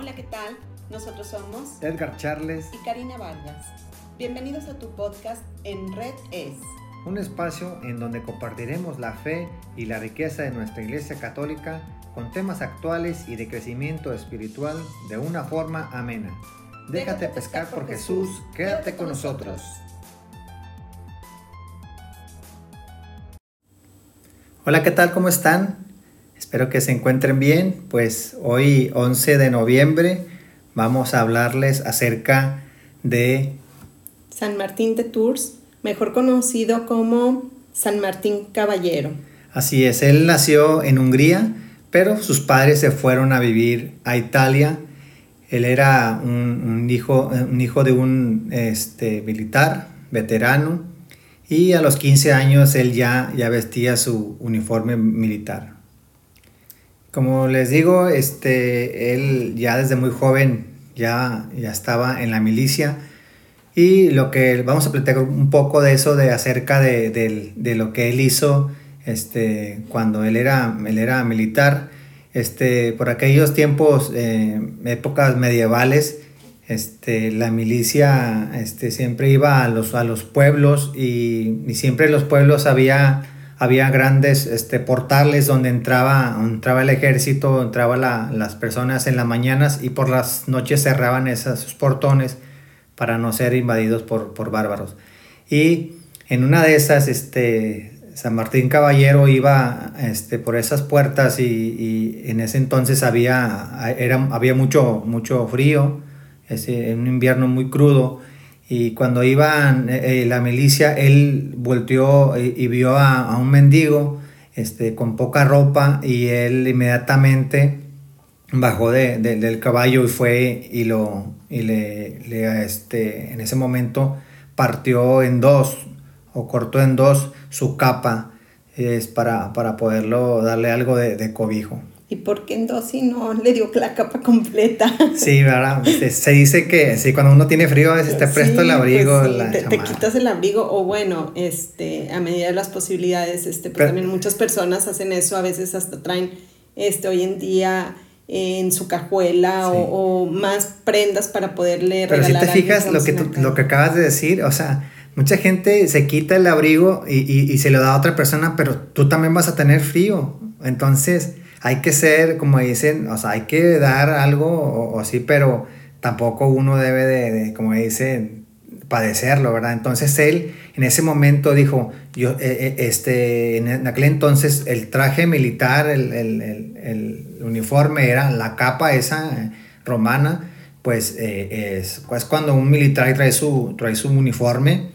Hola, ¿qué tal? Nosotros somos Edgar Charles y Karina Vargas. Bienvenidos a tu podcast En Red Es. Un espacio en donde compartiremos la fe y la riqueza de nuestra Iglesia Católica con temas actuales y de crecimiento espiritual de una forma amena. Déjate, pescar por Jesús, quédate con nosotros. Hola, ¿qué tal? ¿Cómo están? Espero que se encuentren bien. Pues hoy 11 de noviembre vamos a hablarles acerca de San Martín de Tours, mejor conocido como San Martín Caballero. Así es, él nació en Hungría, pero sus padres se fueron a vivir a Italia. Él era un, hijo, un hijo de un este, militar, veterano, y a los 15 años él ya, ya vestía su uniforme militar. Como les digo, este, él ya desde muy joven ya, ya estaba en la milicia y lo que vamos a platicar un poco de eso, de acerca de, lo que él hizo este, cuando él era, él era militar. Este, por aquellos tiempos, eh, épocas medievales, este, la milicia este, siempre iba a los, a los pueblos y, y siempre los pueblos había había grandes este, portales donde entraba, entraba el ejército, entraba las personas en las mañanas y por las noches cerraban esos portones para no ser invadidos por, por bárbaros. Y en una de esas, este, San Martín Caballero iba este, por esas puertas y, en ese entonces había, era, había mucho, mucho frío, ese, un invierno muy crudo y cuando iban eh, eh, la milicia, él volteó y, vio a, un mendigo este, con poca ropa y él inmediatamente bajó de, del caballo y fue y, lo, y le, le, este, en ese momento partió en dos o cortó en dos su capa es para, para poderlo darle algo de, de cobijo. ¿Y por qué en dos y no le dio la capa completa? Sí, ¿verdad? Se, dice que sí, cuando uno tiene frío, a veces te presto el abrigo. Pues te, quitas el abrigo, o bueno, este, a medida de las posibilidades, este, pues también muchas personas hacen eso, a veces hasta traen este, hoy en día en su cajuela o, más prendas para poderle Pero si te fijas lo que, lo que acabas de decir, o sea, mucha gente se quita el abrigo y, y, y se lo da a otra persona, pero tú también vas a tener frío. Entonces hay que ser, como dicen, o sea, hay que dar algo o, así, pero tampoco uno debe de, como dicen, padecerlo, ¿verdad? Entonces él en ese momento dijo, yo, eh, eh, este, en aquel entonces el traje militar, el, el, el, uniforme era la capa esa eh, romana, pues es pues cuando un militar trae su, trae su uniforme,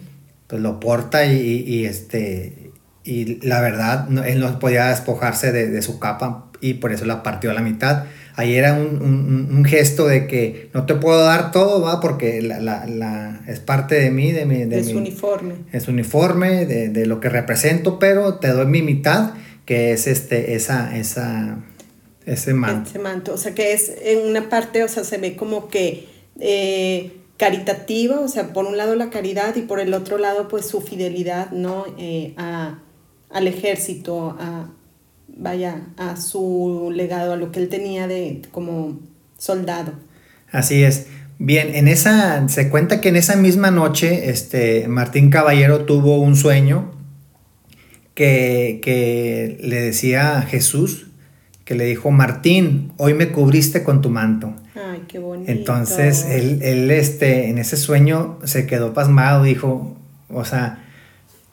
pues lo porta y, y este, y la verdad, él no podía despojarse de, de su capa y por eso la partió a la mitad. Ahí era un, un, un, gesto de que no te puedo dar todo, va, porque la, la, la es parte de mí, de mi... De, su uniforme. Es uniforme, de, de, lo que represento, pero te doy mi mitad, que es este, esa, esa, ese manto. Ese manto, o sea que es en una parte, o sea, se ve como que... Eh, caritativa, o sea, por un lado la caridad y por el otro lado pues su fidelidad, ¿no? Eh, a, al ejército, a, vaya, a su legado, a lo que él tenía de como soldado. Así es. Bien, en esa, se cuenta que en esa misma noche, este, Martín Caballero tuvo un sueño que, que le decía a Jesús, que le dijo, Martín, hoy me cubriste con tu manto. Ay, qué bonito. Entonces, él, él este, en ese sueño se quedó pasmado, dijo, o sea,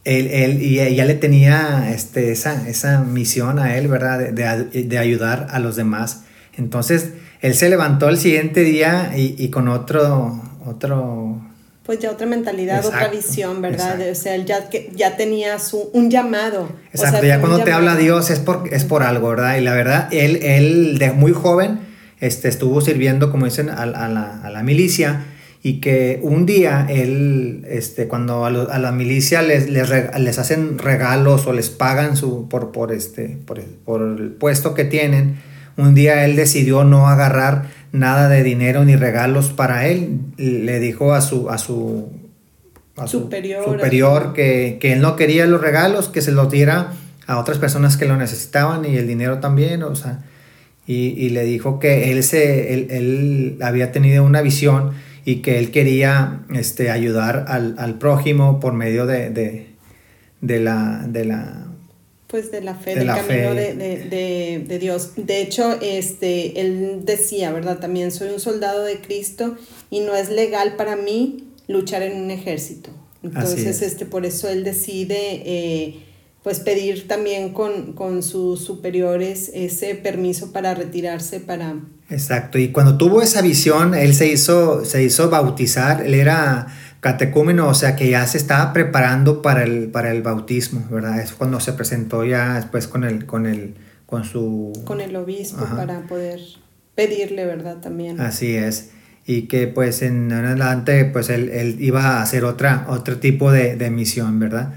él, él, y ya le tenía este, esa, esa misión a él, ¿verdad? De, de, ayudar a los demás. Entonces, él se levantó el siguiente día y, y con otro, otro... Pues ya otra mentalidad, otra visión, ¿verdad? O sea, él ya, ya tenía su, un llamado. Exacto, ya cuando te habla Dios es por, es por algo, ¿verdad? Y la verdad, él, él de muy joven este, estuvo sirviendo, como dicen, a, a, la, a la milicia y que un día él, este, cuando a, la milicia les, les, hacen regalos o les pagan su, por, por, este, por, el puesto que tienen, un día él decidió no agarrar nada de dinero ni regalos para él. Le dijo a su, a su, superior, superior que, que, él no quería los regalos, que se los diera a otras personas que lo necesitaban y el dinero también, o sea, y, le dijo que él, se, él, había tenido una visión y que él quería este, ayudar al, al prójimo por medio de, de, de, la, de la... Pues de la fe, del camino De, de, de, Dios. De hecho, este, él decía, ¿verdad? También soy un soldado de Cristo y no es legal para mí luchar en un ejército. Entonces, este, por eso él decide... Eh, pues pedir también con, sus superiores ese permiso para retirarse para... Exacto, y cuando tuvo esa visión, él se hizo, se hizo bautizar, él era catecúmeno, o sea que ya se estaba preparando para el, para el bautismo, ¿verdad? Es cuando se presentó ya después con el, con el, con su... Con el obispo para poder pedirle, ¿verdad? También. Así es. Y que pues en adelante pues él, iba a hacer otra, otro tipo de, de misión, ¿verdad?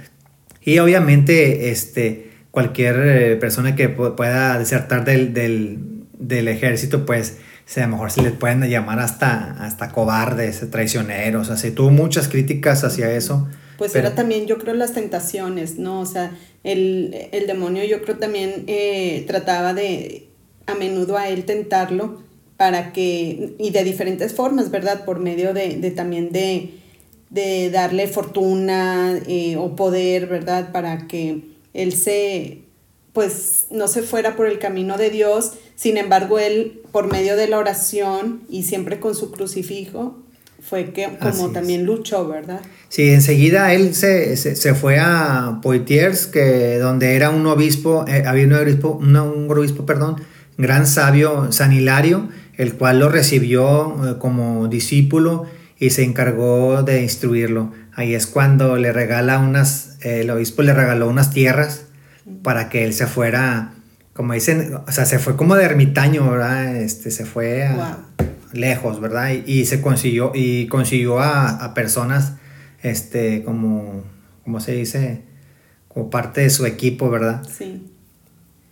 Y obviamente este, cualquier eh, persona que pueda desertar del, del, ejército, pues a lo mejor se les pueden llamar hasta, hasta cobardes, traicioneros, así tuvo muchas críticas hacia eso. Pues era también, yo creo, las tentaciones, ¿no? O sea, el, demonio yo creo también eh, trataba de a menudo a él tentarlo para que, y de diferentes formas, ¿verdad? Por medio de, de también de, de darle fortuna eh, o poder, ¿verdad? Para que él se, pues, no se fuera por el camino de Dios. Sin embargo, él, por medio de la oración y siempre con su crucifijo, fue que como también luchó, ¿verdad? Sí, enseguida él se, se, fue a Poitiers, que donde era un obispo, eh, había un obispo, un obispo, perdón, gran sabio, San Hilario, el cual lo recibió eh, como discípulo y se encargó de instruirlo. Ahí es cuando le regala unas, el obispo le regaló unas tierras para que él se fuera, como dicen, o sea, se fue como de ermitaño, ¿verdad? Este, se fue lejos, ¿verdad? Y, se consiguió, y consiguió a, personas, este, como, ¿cómo se dice? Como parte de su equipo, ¿verdad? Sí.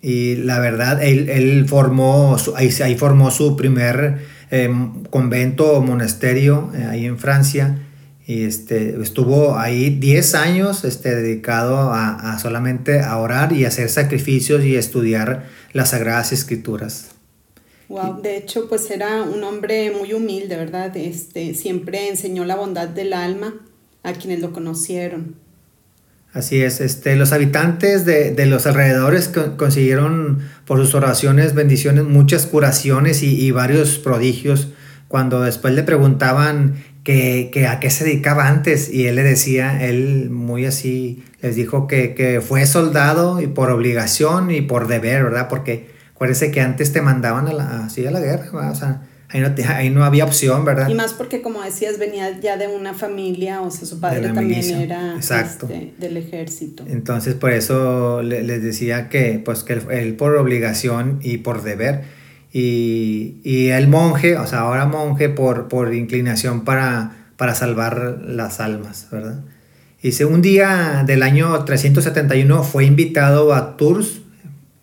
Y la verdad, él, él formó, ahí, ahí formó su primer Em, convento o monasterio eh, ahí en Francia y este, estuvo ahí 10 años este, dedicado a, solamente a orar y hacer sacrificios y estudiar las sagradas escrituras. Wow, de hecho, pues era un hombre muy humilde, ¿verdad? Este, siempre enseñó la bondad del alma a quienes lo conocieron. Así es, este, los habitantes de, los alrededores consiguieron por sus oraciones, bendiciones, muchas curaciones y, varios prodigios. Cuando después le preguntaban que, a qué se dedicaba antes y él le decía, él muy así, les dijo que, fue soldado y por obligación y por deber, ¿verdad? Porque acuérdense que antes te mandaban a la, así a la guerra, O sea, Ahí no, había opción, ¿verdad? Y más porque, como decías, venía ya de una familia, o sea, su padre también era este, del ejército. Entonces, por eso les decía que, pues, que él, por obligación y por deber, y, y, el monje, o sea, ahora monje por, por inclinación para, para salvar las almas, ¿verdad? Dice, un día del año 371 fue invitado a Tours,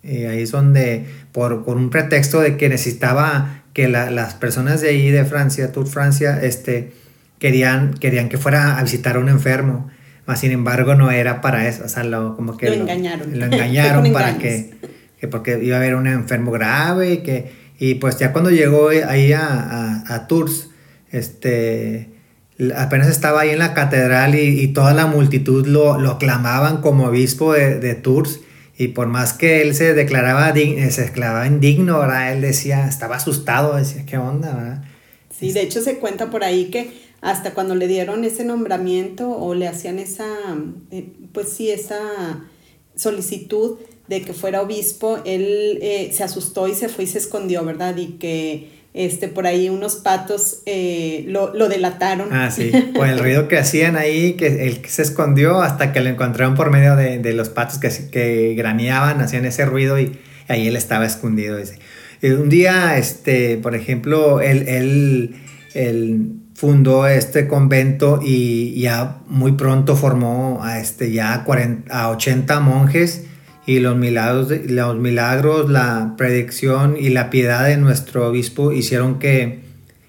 y ahí es donde, por, por un pretexto de que necesitaba que las personas de ahí de Francia, Tour Francia, este, querían, querían que fuera a visitar a un enfermo, mas sin embargo no era para eso, o sea, lo, como que lo, engañaron. Lo engañaron para que, que, porque iba a haber un enfermo grave y que, y pues ya cuando llegó ahí a, a, Tours, este, apenas estaba ahí en la catedral y, toda la multitud lo, lo clamaban como obispo de, de Tours y por más que él se declaraba, eh, se declaraba indigno, ¿verdad? Él decía, estaba asustado, decía, ¿qué onda, verdad? Sí, de hecho se cuenta por ahí que hasta cuando le dieron ese nombramiento o le hacían esa, eh, pues sí, esa solicitud de que fuera obispo, él eh, se asustó y se fue y se escondió, ¿verdad? Y que este, por ahí unos patos eh, lo, delataron. Ah, sí, por el ruido que hacían ahí, que él se escondió hasta que lo encontraron por medio de, los patos que, que graneaban, hacían ese ruido y ahí él estaba escondido. Un día, este, por ejemplo, él, él, fundó este convento y ya muy pronto formó a, este, ya 40, a 80 monjes y los milagros, los milagros, la predicción y la piedad de nuestro obispo hicieron que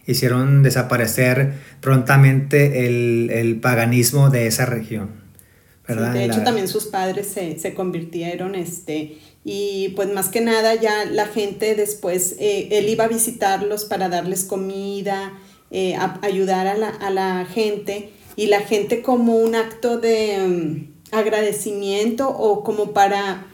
hicieron desaparecer prontamente el, paganismo de esa región. ¿verdad? de hecho, también sus padres se, se, convirtieron, este, y pues más que nada ya la gente después, eh, él iba a visitarlos para darles comida, eh, ayudar a la, a la, gente, y la gente como un acto de um, agradecimiento o como para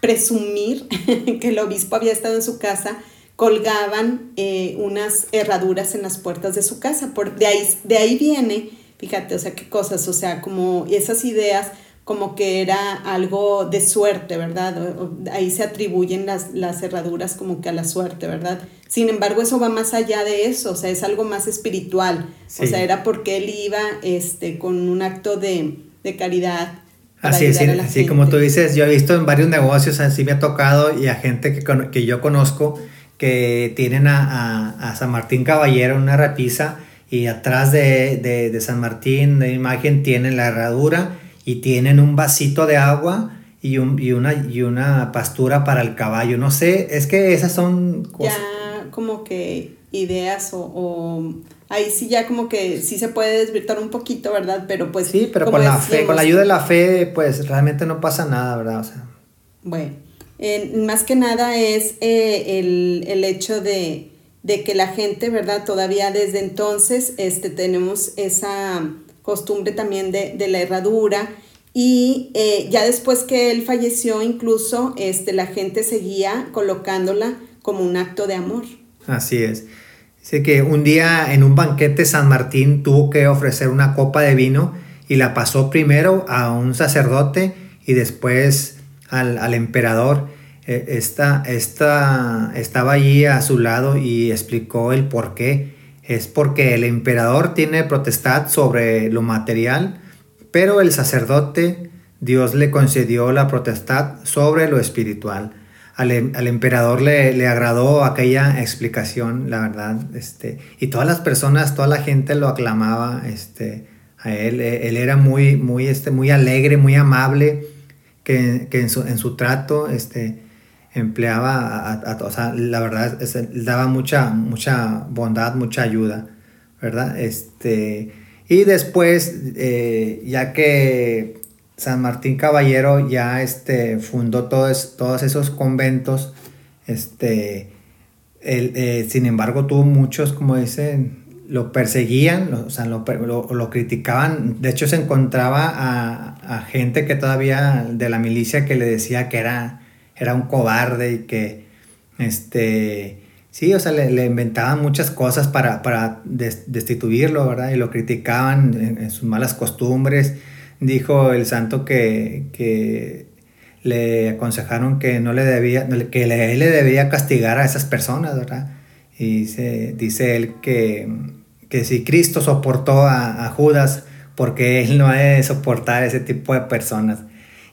presumir que el obispo había estado en su casa, colgaban eh, unas herraduras en las puertas de su casa. Por, de, ahí, de ahí viene, fíjate, o sea, qué cosas, o sea, como esas ideas como que era algo de suerte, ¿verdad? ahí se atribuyen las, las cerraduras como que a la suerte, ¿verdad? Sin embargo, eso va más allá de eso, o sea, es algo más espiritual. O sea, era porque él iba este, con un acto de, de caridad. Así es, así como tú dices, yo he visto en varios negocios, así me ha tocado y a gente que, que yo conozco que tienen a, a, a San Martín Caballero una repisa y atrás de, de, de San Martín de imagen tienen la herradura y tienen un vasito de agua y, un, y, una, y una pastura para el caballo. No sé, es que esas son cosas. Ya como que ideas o, o, ahí sí ya como que sí se puede desvirtuar un poquito, ¿verdad? Pero pues... Sí, pero con la fe, con la ayuda de la fe, pues realmente no pasa nada, ¿verdad? O sea. Bueno, más que nada es eh, el, el, hecho de, de que la gente, ¿verdad? Todavía desde entonces este, tenemos esa costumbre también de, de la herradura. Y eh, ya después que él falleció, incluso este, la gente seguía colocándola como un acto de amor. Así es. Dice que un día en un banquete San Martín tuvo que ofrecer una copa de vino y la pasó primero a un sacerdote y después al, al emperador. Eh, esta, esta, estaba allí a su lado y explicó el por qué es porque el emperador tiene potestad sobre lo material, pero el sacerdote, Dios le concedió la potestad sobre lo espiritual. Al, em, emperador le, agradó aquella explicación, la verdad, este, y todas las personas, toda la gente lo aclamaba este, a él. E, él era muy, muy, este, muy alegre, muy amable, que, en, su, en su trato, este, empleaba, a, sea, la verdad, daba mucha, mucha bondad, mucha ayuda, ¿verdad? Este, y después, eh, ya que San Martín Caballero ya este, fundó todos, todos esos conventos, este, eh, sin embargo tuvo muchos, como dicen, lo perseguían, lo, o sea, lo, lo, criticaban. De hecho, se encontraba a, a, gente que todavía de la milicia que le decía que era era un cobarde y que, este, sí, o sea, le, inventaban muchas cosas para, para destituirlo, ¿verdad? Y lo criticaban en, sus malas costumbres. Dijo el santo que, que le aconsejaron que no le debía, que le, él le debía castigar a esas personas, ¿verdad? Y dice, dice él que, que si Cristo soportó a, a Judas, porque él no ha de soportar ese tipo de personas.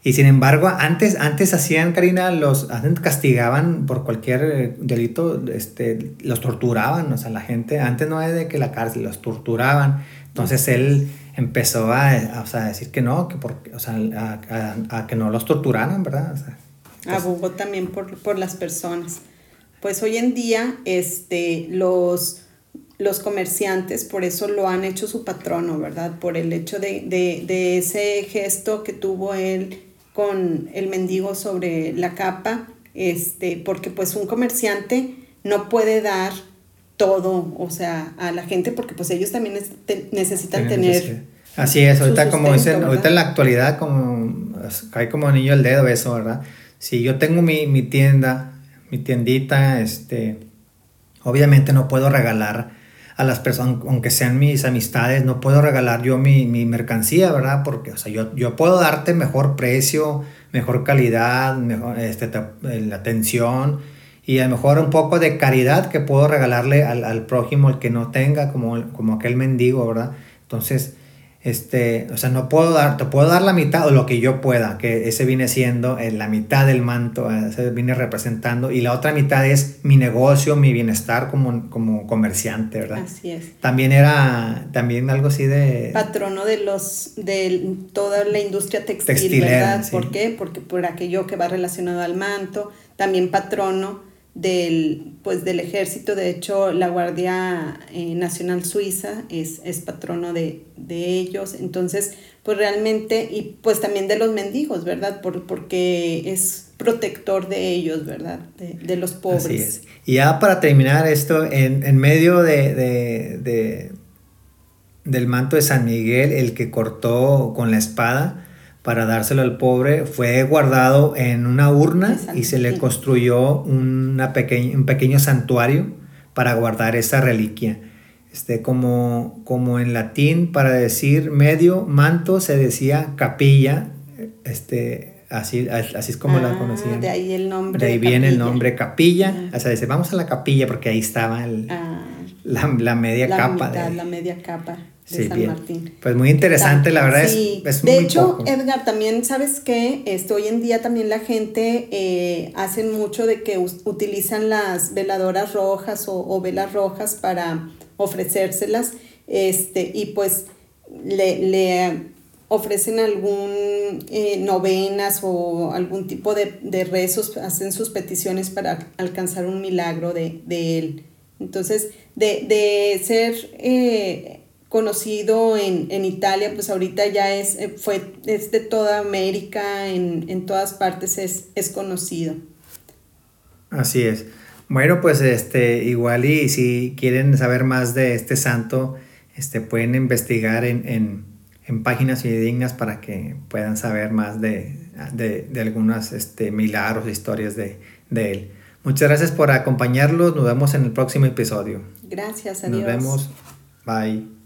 Y sin embargo, antes, antes hacían, Karina, los castigaban por cualquier eh, delito, este, los torturaban, o sea, la gente, antes no es de que la cárcel, los torturaban. Entonces él empezó a, o sea, decir que no, que porque, o sea, a, a, que no los torturaran, ¿verdad? O sea, Abogó también por, por, las personas. Pues hoy en día, este, los, los comerciantes por eso lo han hecho su patrono, ¿verdad? Por el hecho de, de, de ese gesto que tuvo él con el mendigo sobre la capa, este, porque pues un comerciante no puede dar todo, o sea, a la gente, porque pues ellos también necesitan tener... Así es, ahorita como dicen, ahorita en la actualidad como cae como niño el dedo eso, ¿verdad? Si yo tengo mi, mi tienda, mi tiendita, este, obviamente no puedo regalar a las personas, aunque sean mis amistades, no puedo regalar yo mi, mi mercancía, ¿verdad? Porque, o sea, yo, yo puedo darte mejor precio, mejor calidad, mejor este, la atención y a lo mejor un poco de caridad que puedo regalarle al, al prójimo, el que no tenga, como, como aquel mendigo, ¿verdad? Entonces, este, o sea, no puedo dar, te puedo dar la mitad o lo que yo pueda, que ese viene siendo eh, la mitad del manto, eh, ese viene representando, y la otra mitad es mi negocio, mi bienestar como, como comerciante, ¿verdad? Así es. También era, también algo así de... Patrono de los, de toda la industria textil, ¿verdad? ¿Por qué? Porque por aquello que va relacionado al manto, también patrono del, pues, del ejército. De hecho, la Guardia eh, Nacional Suiza es, es patrono de, de, ellos. Entonces, pues realmente, y pues también de los mendigos, ¿verdad? Por, porque es protector de ellos, ¿verdad? De, los pobres. Así es. Y ya para terminar esto, en, medio de, del manto de San Miguel, el que cortó con la espada para dárselo al pobre, fue guardado en una urna y se le construyó una un pequeño santuario para guardar esa reliquia. Este, como, como en latín, para decir medio manto se decía capilla, este, así, así es como la ah, conocían. De ahí el nombre. De ahí viene el nombre capilla, o sea, dice, vamos a la capilla porque ahí estaba ah. la, media capa. de, la media capa de San Martín. Pues muy interesante, la verdad es, De hecho, Edgar, también sabes que este, hoy en día también la gente eh, hacen mucho de que utilizan las veladoras rojas o velas rojas para ofrecérselas, este, y pues le, ofrecen algún eh, novenas o algún tipo de, rezos, hacen sus peticiones para alcanzar un milagro de, él. Entonces, de, ser eh, conocido en, Italia, pues ahorita ya es, eh, fue, es de toda América, en, en todas partes es, es conocido. Así es. Bueno, pues este, igual y si quieren saber más de este santo, este, pueden investigar en, en, en páginas fidedignas para que puedan saber más de, de, de algunas este, milagros, historias de, de él. Muchas gracias por acompañarlos. Nos vemos en el próximo episodio. Gracias, adiós. Nos vemos. Bye.